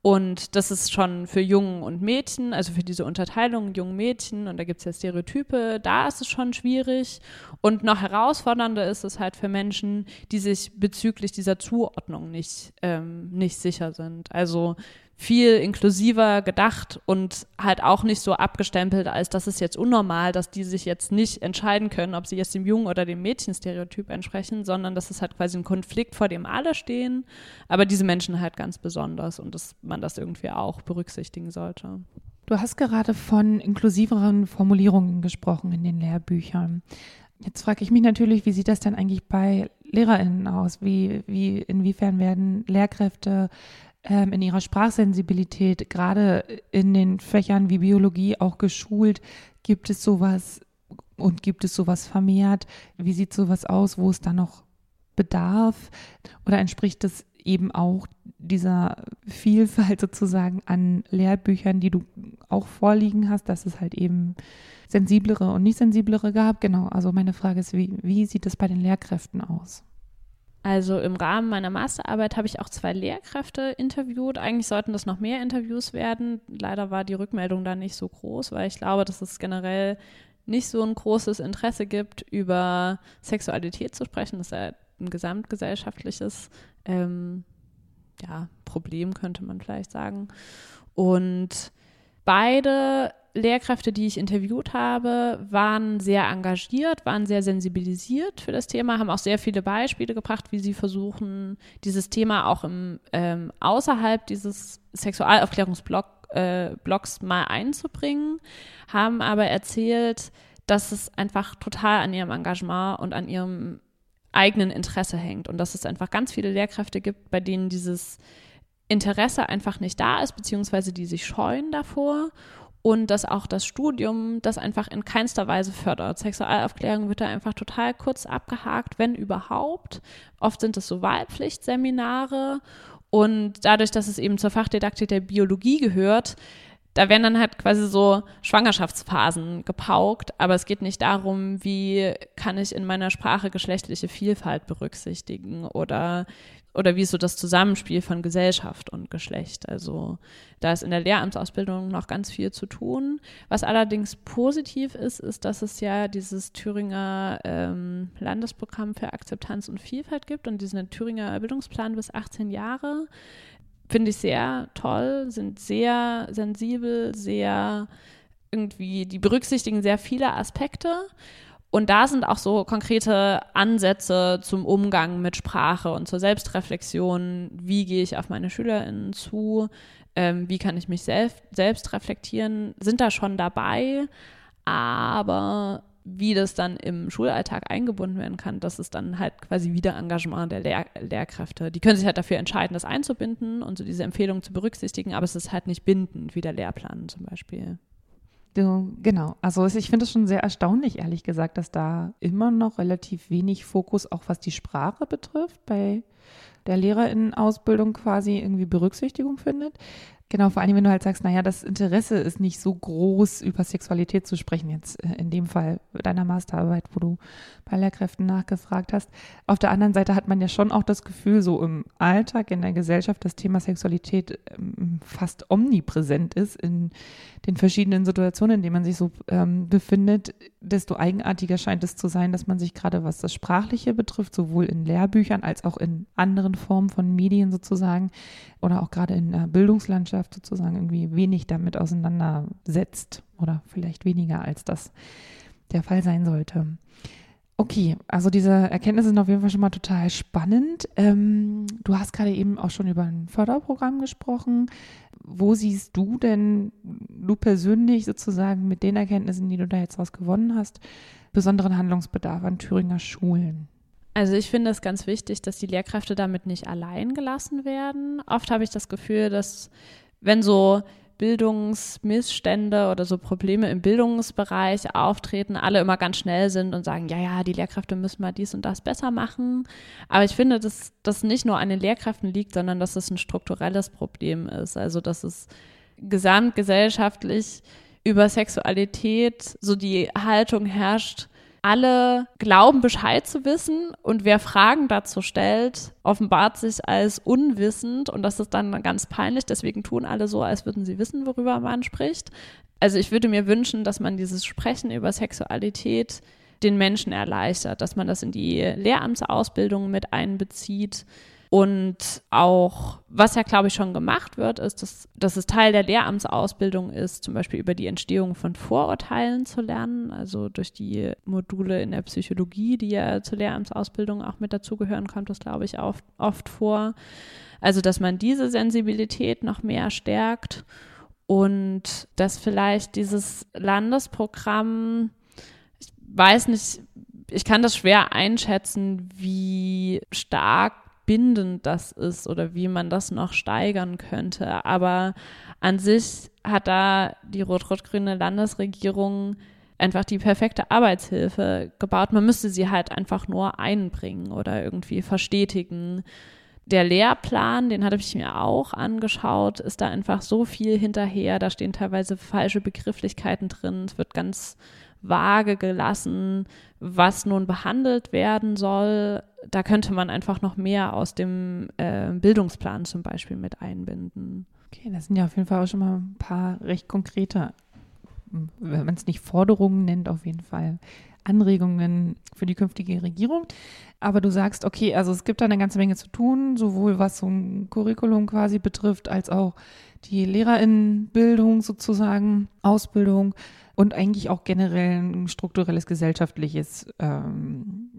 Und das ist schon für Jungen und Mädchen, also für diese Unterteilung Jungen Mädchen, und da gibt es ja Stereotype, da ist es schon schwierig. Und noch herausfordernder ist es halt für Menschen, die sich bezüglich dieser Zuordnung nicht, ähm, nicht sicher sind. Also viel inklusiver gedacht und halt auch nicht so abgestempelt, als das ist jetzt unnormal, dass die sich jetzt nicht entscheiden können, ob sie jetzt dem Jungen oder dem Mädchenstereotyp entsprechen, sondern das ist halt quasi ein Konflikt, vor dem alle stehen, aber diese Menschen halt ganz besonders und dass man das irgendwie auch berücksichtigen sollte. Du hast gerade von inklusiveren Formulierungen gesprochen in den Lehrbüchern. Jetzt frage ich mich natürlich, wie sieht das denn eigentlich bei LehrerInnen aus? Wie, wie, inwiefern werden Lehrkräfte ähm, in ihrer Sprachsensibilität, gerade in den Fächern wie Biologie auch geschult? Gibt es sowas und gibt es sowas vermehrt? Wie sieht sowas aus, wo es da noch bedarf? Oder entspricht das eben auch dieser Vielfalt sozusagen an Lehrbüchern, die du auch vorliegen hast, dass es halt eben sensiblere und nicht sensiblere gab? Genau, also meine Frage ist, wie, wie sieht es bei den Lehrkräften aus? Also im Rahmen meiner Masterarbeit habe ich auch zwei Lehrkräfte interviewt. Eigentlich sollten das noch mehr Interviews werden. Leider war die Rückmeldung da nicht so groß, weil ich glaube, dass es generell nicht so ein großes Interesse gibt, über Sexualität zu sprechen. Das ist ja ein gesamtgesellschaftliches ähm, ja, Problem, könnte man vielleicht sagen. Und beide Lehrkräfte, die ich interviewt habe, waren sehr engagiert, waren sehr sensibilisiert für das Thema, haben auch sehr viele Beispiele gebracht, wie sie versuchen, dieses Thema auch im, ähm, außerhalb dieses Sexualaufklärungsblocks äh, mal einzubringen, haben aber erzählt, dass es einfach total an ihrem Engagement und an ihrem eigenen Interesse hängt und dass es einfach ganz viele Lehrkräfte gibt, bei denen dieses Interesse einfach nicht da ist, beziehungsweise die sich scheuen davor und dass auch das Studium das einfach in keinster Weise fördert. Sexualaufklärung wird da einfach total kurz abgehakt, wenn überhaupt. Oft sind es so Wahlpflichtseminare und dadurch, dass es eben zur Fachdidaktik der Biologie gehört, da werden dann halt quasi so Schwangerschaftsphasen gepaukt, aber es geht nicht darum, wie kann ich in meiner Sprache geschlechtliche Vielfalt berücksichtigen oder oder wie ist so das Zusammenspiel von Gesellschaft und Geschlecht. Also da ist in der Lehramtsausbildung noch ganz viel zu tun. Was allerdings positiv ist, ist, dass es ja dieses Thüringer ähm, Landesprogramm für Akzeptanz und Vielfalt gibt und diesen Thüringer Bildungsplan bis 18 Jahre. Finde ich sehr toll, sind sehr sensibel, sehr irgendwie, die berücksichtigen sehr viele Aspekte. Und da sind auch so konkrete Ansätze zum Umgang mit Sprache und zur Selbstreflexion. Wie gehe ich auf meine SchülerInnen zu? Ähm, wie kann ich mich selbst, selbst reflektieren? Sind da schon dabei. Aber wie das dann im Schulalltag eingebunden werden kann, das ist dann halt quasi wieder Engagement der Lehr Lehrkräfte. Die können sich halt dafür entscheiden, das einzubinden und so diese Empfehlungen zu berücksichtigen, aber es ist halt nicht bindend, wie der Lehrplan zum Beispiel. Du, genau, also ich finde es schon sehr erstaunlich, ehrlich gesagt, dass da immer noch relativ wenig Fokus, auch was die Sprache betrifft, bei der Lehrerinnenausbildung quasi irgendwie Berücksichtigung findet. Genau, vor allem, wenn du halt sagst, naja, das Interesse ist nicht so groß, über Sexualität zu sprechen, jetzt äh, in dem Fall deiner Masterarbeit, wo du bei Lehrkräften nachgefragt hast. Auf der anderen Seite hat man ja schon auch das Gefühl, so im Alltag, in der Gesellschaft, das Thema Sexualität ähm, fast omnipräsent ist in den verschiedenen Situationen, in denen man sich so ähm, befindet, desto eigenartiger scheint es zu sein, dass man sich gerade was das Sprachliche betrifft, sowohl in Lehrbüchern als auch in anderen Formen von Medien sozusagen oder auch gerade in der Bildungslandschaft sozusagen irgendwie wenig damit auseinandersetzt oder vielleicht weniger als das der Fall sein sollte. Okay, also diese Erkenntnisse sind auf jeden Fall schon mal total spannend. Ähm, du hast gerade eben auch schon über ein Förderprogramm gesprochen. Wo siehst du denn, du persönlich sozusagen mit den Erkenntnissen, die du da jetzt raus gewonnen hast, besonderen Handlungsbedarf an Thüringer Schulen? Also ich finde es ganz wichtig, dass die Lehrkräfte damit nicht allein gelassen werden. Oft habe ich das Gefühl, dass wenn so Bildungsmissstände oder so Probleme im Bildungsbereich auftreten, alle immer ganz schnell sind und sagen, ja, ja, die Lehrkräfte müssen mal dies und das besser machen. Aber ich finde, dass das nicht nur an den Lehrkräften liegt, sondern dass es ein strukturelles Problem ist. Also, dass es gesamtgesellschaftlich über Sexualität so die Haltung herrscht, alle glauben Bescheid zu wissen und wer Fragen dazu stellt, offenbart sich als unwissend und das ist dann ganz peinlich. Deswegen tun alle so, als würden sie wissen, worüber man spricht. Also ich würde mir wünschen, dass man dieses Sprechen über Sexualität den Menschen erleichtert, dass man das in die Lehramtsausbildung mit einbezieht und auch, was ja, glaube ich, schon gemacht wird, ist, dass, dass es Teil der Lehramtsausbildung ist, zum Beispiel über die Entstehung von Vorurteilen zu lernen, also durch die Module in der Psychologie, die ja zur Lehramtsausbildung auch mit dazugehören, kommt das, glaube ich, oft, oft vor. Also, dass man diese Sensibilität noch mehr stärkt und dass vielleicht dieses Landesprogramm, ich weiß nicht, ich kann das schwer einschätzen, wie stark bindend das ist oder wie man das noch steigern könnte. Aber an sich hat da die rot-rot-grüne Landesregierung einfach die perfekte Arbeitshilfe gebaut. Man müsste sie halt einfach nur einbringen oder irgendwie verstetigen. Der Lehrplan, den hatte ich mir auch angeschaut, ist da einfach so viel hinterher. Da stehen teilweise falsche Begrifflichkeiten drin. Es wird ganz vage gelassen, was nun behandelt werden soll. Da könnte man einfach noch mehr aus dem äh, Bildungsplan zum Beispiel mit einbinden. Okay, das sind ja auf jeden Fall auch schon mal ein paar recht konkrete, wenn man es nicht Forderungen nennt, auf jeden Fall Anregungen für die künftige Regierung. Aber du sagst, okay, also es gibt da eine ganze Menge zu tun, sowohl was so ein Curriculum quasi betrifft, als auch die Lehrerinnenbildung sozusagen, Ausbildung und eigentlich auch generell ein strukturelles gesellschaftliches, ähm,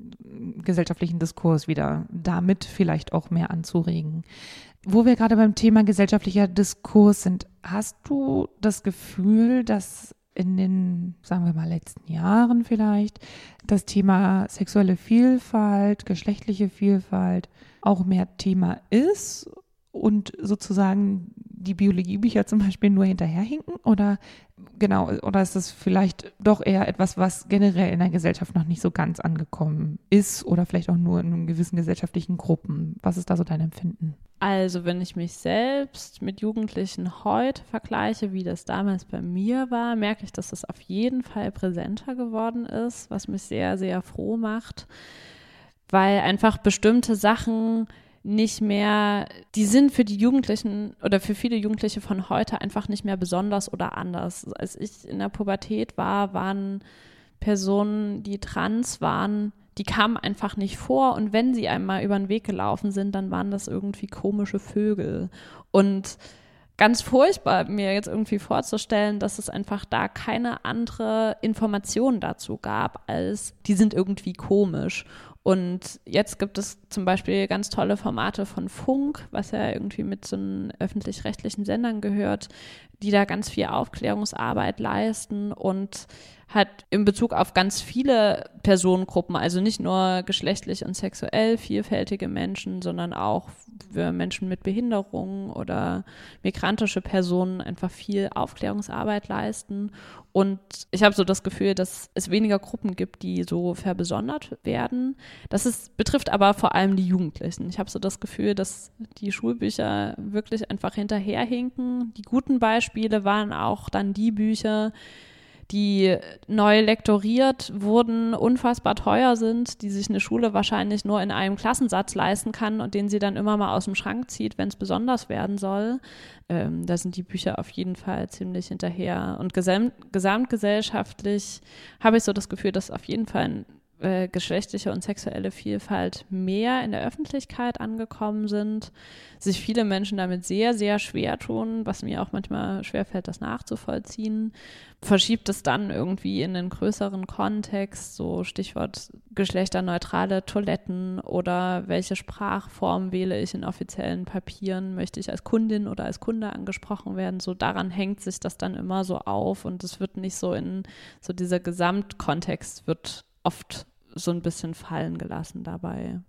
gesellschaftlichen Diskurs wieder damit vielleicht auch mehr anzuregen. Wo wir gerade beim Thema gesellschaftlicher Diskurs sind, hast du das Gefühl, dass in den, sagen wir mal, letzten Jahren vielleicht das Thema sexuelle Vielfalt, geschlechtliche Vielfalt auch mehr Thema ist und sozusagen die Biologiebücher zum Beispiel nur hinterherhinken? Oder genau, oder ist das vielleicht doch eher etwas, was generell in der Gesellschaft noch nicht so ganz angekommen ist oder vielleicht auch nur in gewissen gesellschaftlichen Gruppen? Was ist da so dein Empfinden? Also, wenn ich mich selbst mit Jugendlichen heute vergleiche, wie das damals bei mir war, merke ich, dass das auf jeden Fall präsenter geworden ist, was mich sehr, sehr froh macht, weil einfach bestimmte Sachen nicht mehr, die sind für die Jugendlichen oder für viele Jugendliche von heute einfach nicht mehr besonders oder anders. Als ich in der Pubertät war, waren Personen, die trans waren, die kamen einfach nicht vor und wenn sie einmal über den Weg gelaufen sind, dann waren das irgendwie komische Vögel. Und ganz furchtbar, mir jetzt irgendwie vorzustellen, dass es einfach da keine andere Information dazu gab, als die sind irgendwie komisch. Und jetzt gibt es zum Beispiel ganz tolle Formate von Funk, was ja irgendwie mit so öffentlich-rechtlichen Sendern gehört, die da ganz viel Aufklärungsarbeit leisten. Und hat in Bezug auf ganz viele Personengruppen, also nicht nur geschlechtlich und sexuell vielfältige Menschen, sondern auch für Menschen mit Behinderungen oder migrantische Personen einfach viel Aufklärungsarbeit leisten. Und ich habe so das Gefühl, dass es weniger Gruppen gibt, die so verbesondert werden. Das ist, betrifft aber vor allem die Jugendlichen. Ich habe so das Gefühl, dass die Schulbücher wirklich einfach hinterherhinken. Die guten Beispiele waren auch dann die Bücher, die neu lektoriert wurden, unfassbar teuer sind, die sich eine Schule wahrscheinlich nur in einem Klassensatz leisten kann und den sie dann immer mal aus dem Schrank zieht, wenn es besonders werden soll. Ähm, da sind die Bücher auf jeden Fall ziemlich hinterher. Und gesamt, gesamtgesellschaftlich habe ich so das Gefühl, dass auf jeden Fall ein äh, geschlechtliche und sexuelle Vielfalt mehr in der Öffentlichkeit angekommen sind, sich viele Menschen damit sehr, sehr schwer tun, was mir auch manchmal schwerfällt, das nachzuvollziehen, verschiebt es dann irgendwie in einen größeren Kontext, so Stichwort geschlechterneutrale Toiletten oder welche Sprachform wähle ich in offiziellen Papieren, möchte ich als Kundin oder als Kunde angesprochen werden, so daran hängt sich das dann immer so auf und es wird nicht so in, so dieser Gesamtkontext wird oft so ein bisschen fallen gelassen dabei.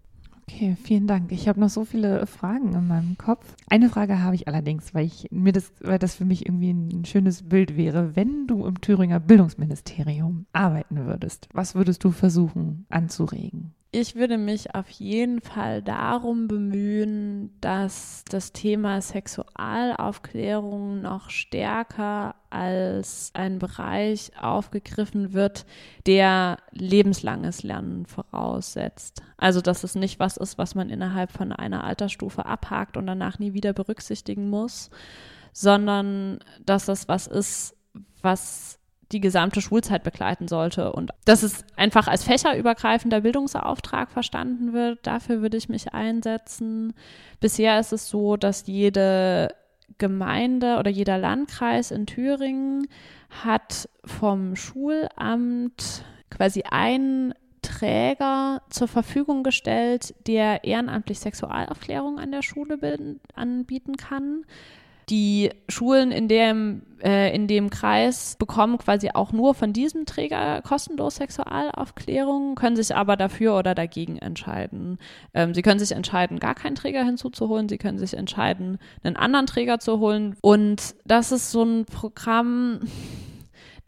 Okay, vielen Dank. Ich habe noch so viele Fragen in meinem Kopf. Eine Frage habe ich allerdings, weil ich mir das, weil das für mich irgendwie ein schönes Bild wäre. Wenn du im Thüringer Bildungsministerium arbeiten würdest, was würdest du versuchen anzuregen? Ich würde mich auf jeden Fall darum bemühen, dass das Thema Sexualaufklärung noch stärker als ein Bereich aufgegriffen wird, der lebenslanges Lernen voraussetzt. Also dass es nicht was ist, was man innerhalb von einer Altersstufe abhakt und danach nie wieder berücksichtigen muss, sondern dass es was ist, was die gesamte Schulzeit begleiten sollte und dass es einfach als fächerübergreifender Bildungsauftrag verstanden wird. Dafür würde ich mich einsetzen. Bisher ist es so, dass jede Gemeinde oder jeder Landkreis in Thüringen hat vom Schulamt quasi einen Träger zur Verfügung gestellt, der ehrenamtlich Sexualaufklärung an der Schule bilden, anbieten kann. Die Schulen in dem, äh, in dem Kreis bekommen quasi auch nur von diesem Träger kostenlos Sexualaufklärung, können sich aber dafür oder dagegen entscheiden. Ähm, sie können sich entscheiden, gar keinen Träger hinzuzuholen. Sie können sich entscheiden, einen anderen Träger zu holen. Und das ist so ein Programm,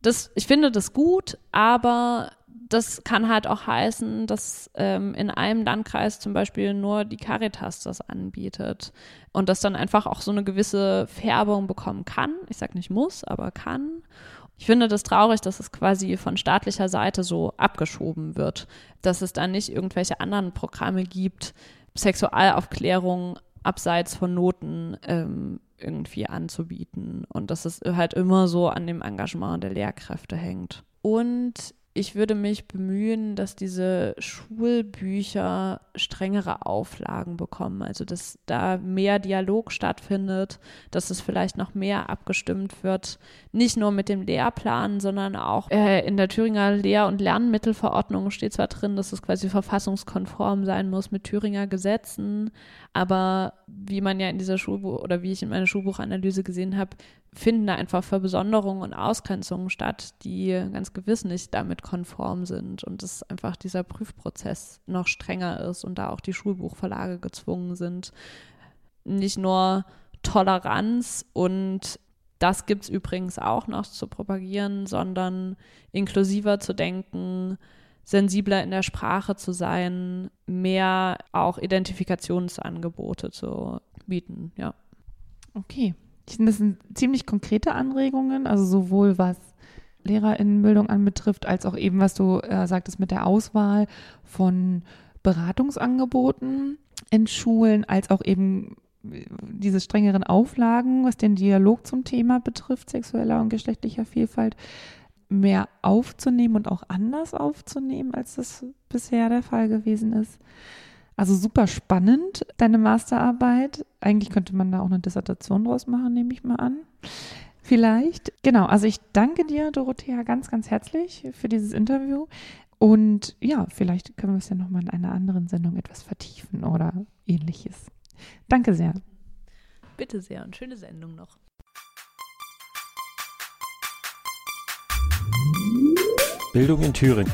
das, ich finde das gut, aber das kann halt auch heißen, dass ähm, in einem Landkreis zum Beispiel nur die Caritas das anbietet und das dann einfach auch so eine gewisse Färbung bekommen kann. Ich sage nicht muss, aber kann. Ich finde das traurig, dass es quasi von staatlicher Seite so abgeschoben wird, dass es dann nicht irgendwelche anderen Programme gibt, Sexualaufklärung abseits von Noten ähm, irgendwie anzubieten und dass es halt immer so an dem Engagement der Lehrkräfte hängt. Und ich würde mich bemühen, dass diese Schulbücher strengere Auflagen bekommen, also dass da mehr Dialog stattfindet, dass es vielleicht noch mehr abgestimmt wird, nicht nur mit dem Lehrplan, sondern auch äh, in der Thüringer Lehr- und Lernmittelverordnung steht zwar drin, dass es quasi verfassungskonform sein muss mit Thüringer Gesetzen, aber wie man ja in dieser Schulbuch oder wie ich in meiner Schulbuchanalyse gesehen habe, finden da einfach Verbesonderungen und Ausgrenzungen statt, die ganz gewiss nicht damit konform sind und dass einfach dieser Prüfprozess noch strenger ist und da auch die Schulbuchverlage gezwungen sind, nicht nur Toleranz und das gibt es übrigens auch noch zu propagieren, sondern inklusiver zu denken, sensibler in der Sprache zu sein, mehr auch Identifikationsangebote zu bieten, ja. Okay. Ich finde, das sind ziemlich konkrete Anregungen, also sowohl was Lehrerinnenbildung anbetrifft, als auch eben, was du äh, sagtest mit der Auswahl von Beratungsangeboten in Schulen, als auch eben äh, diese strengeren Auflagen, was den Dialog zum Thema betrifft, sexueller und geschlechtlicher Vielfalt, mehr aufzunehmen und auch anders aufzunehmen, als das bisher der Fall gewesen ist. Also super spannend, deine Masterarbeit. Eigentlich könnte man da auch eine Dissertation draus machen, nehme ich mal an. Vielleicht. Genau, also ich danke dir, Dorothea, ganz, ganz herzlich für dieses Interview. Und ja, vielleicht können wir es ja nochmal in einer anderen Sendung etwas vertiefen oder ähnliches. Danke sehr. Bitte sehr und schöne Sendung noch. Bildung in Thüringen.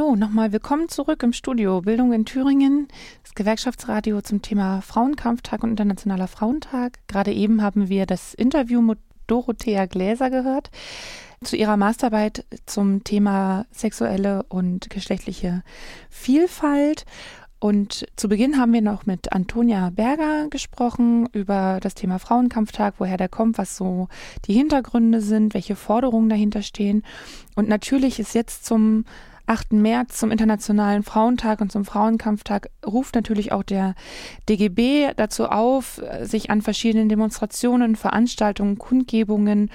Hallo, nochmal willkommen zurück im Studio Bildung in Thüringen, das Gewerkschaftsradio zum Thema Frauenkampftag und Internationaler Frauentag. Gerade eben haben wir das Interview mit Dorothea Gläser gehört zu ihrer Masterarbeit zum Thema sexuelle und geschlechtliche Vielfalt. Und zu Beginn haben wir noch mit Antonia Berger gesprochen über das Thema Frauenkampftag, woher der kommt, was so die Hintergründe sind, welche Forderungen dahinter stehen. Und natürlich ist jetzt zum 8. März zum Internationalen Frauentag und zum Frauenkampftag ruft natürlich auch der DGB dazu auf, sich an verschiedenen Demonstrationen, Veranstaltungen, Kundgebungen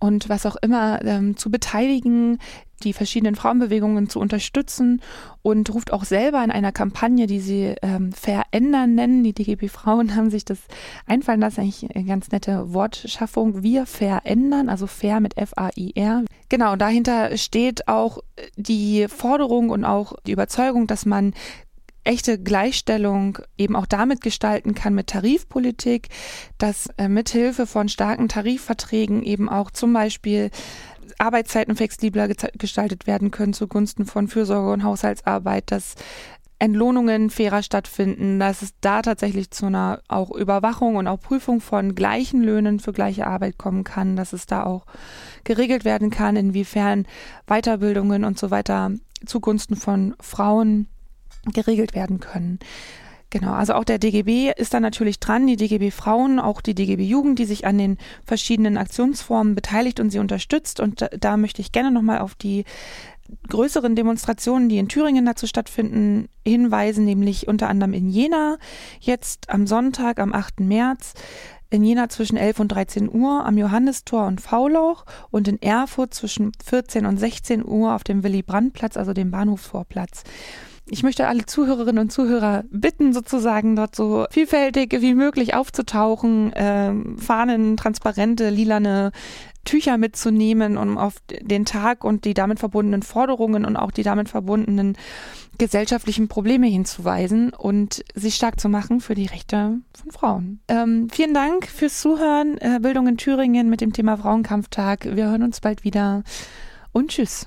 und was auch immer ähm, zu beteiligen, die verschiedenen Frauenbewegungen zu unterstützen und ruft auch selber in einer Kampagne, die sie ähm, Verändern nennen. Die DGB Frauen haben sich das einfallen lassen, eigentlich eine ganz nette Wortschaffung. Wir verändern, also fair mit F-A-I-R. Genau, dahinter steht auch die Forderung und auch die Überzeugung, dass man echte Gleichstellung eben auch damit gestalten kann mit Tarifpolitik, dass äh, mithilfe von starken Tarifverträgen eben auch zum Beispiel Arbeitszeiten flexibler gestaltet werden können zugunsten von Fürsorge und Haushaltsarbeit, dass Entlohnungen fairer stattfinden, dass es da tatsächlich zu einer auch Überwachung und auch Prüfung von gleichen Löhnen für gleiche Arbeit kommen kann, dass es da auch geregelt werden kann, inwiefern Weiterbildungen und so weiter zugunsten von Frauen geregelt werden können. Genau, also auch der DGB ist da natürlich dran, die DGB Frauen, auch die DGB Jugend, die sich an den verschiedenen Aktionsformen beteiligt und sie unterstützt. Und da, da möchte ich gerne nochmal auf die größeren Demonstrationen, die in Thüringen dazu stattfinden, hinweisen, nämlich unter anderem in Jena, jetzt am Sonntag, am 8. März, in Jena zwischen 11 und 13 Uhr am Johannistor und Faulauch und in Erfurt zwischen 14 und 16 Uhr auf dem Willy-Brandt-Platz, also dem Bahnhofsvorplatz ich möchte alle Zuhörerinnen und Zuhörer bitten, sozusagen dort so vielfältig wie möglich aufzutauchen, äh, Fahnen, transparente, lilane Tücher mitzunehmen, um auf den Tag und die damit verbundenen Forderungen und auch die damit verbundenen gesellschaftlichen Probleme hinzuweisen und sich stark zu machen für die Rechte von Frauen. Ähm, vielen Dank fürs Zuhören. Äh, Bildung in Thüringen mit dem Thema Frauenkampftag. Wir hören uns bald wieder und tschüss.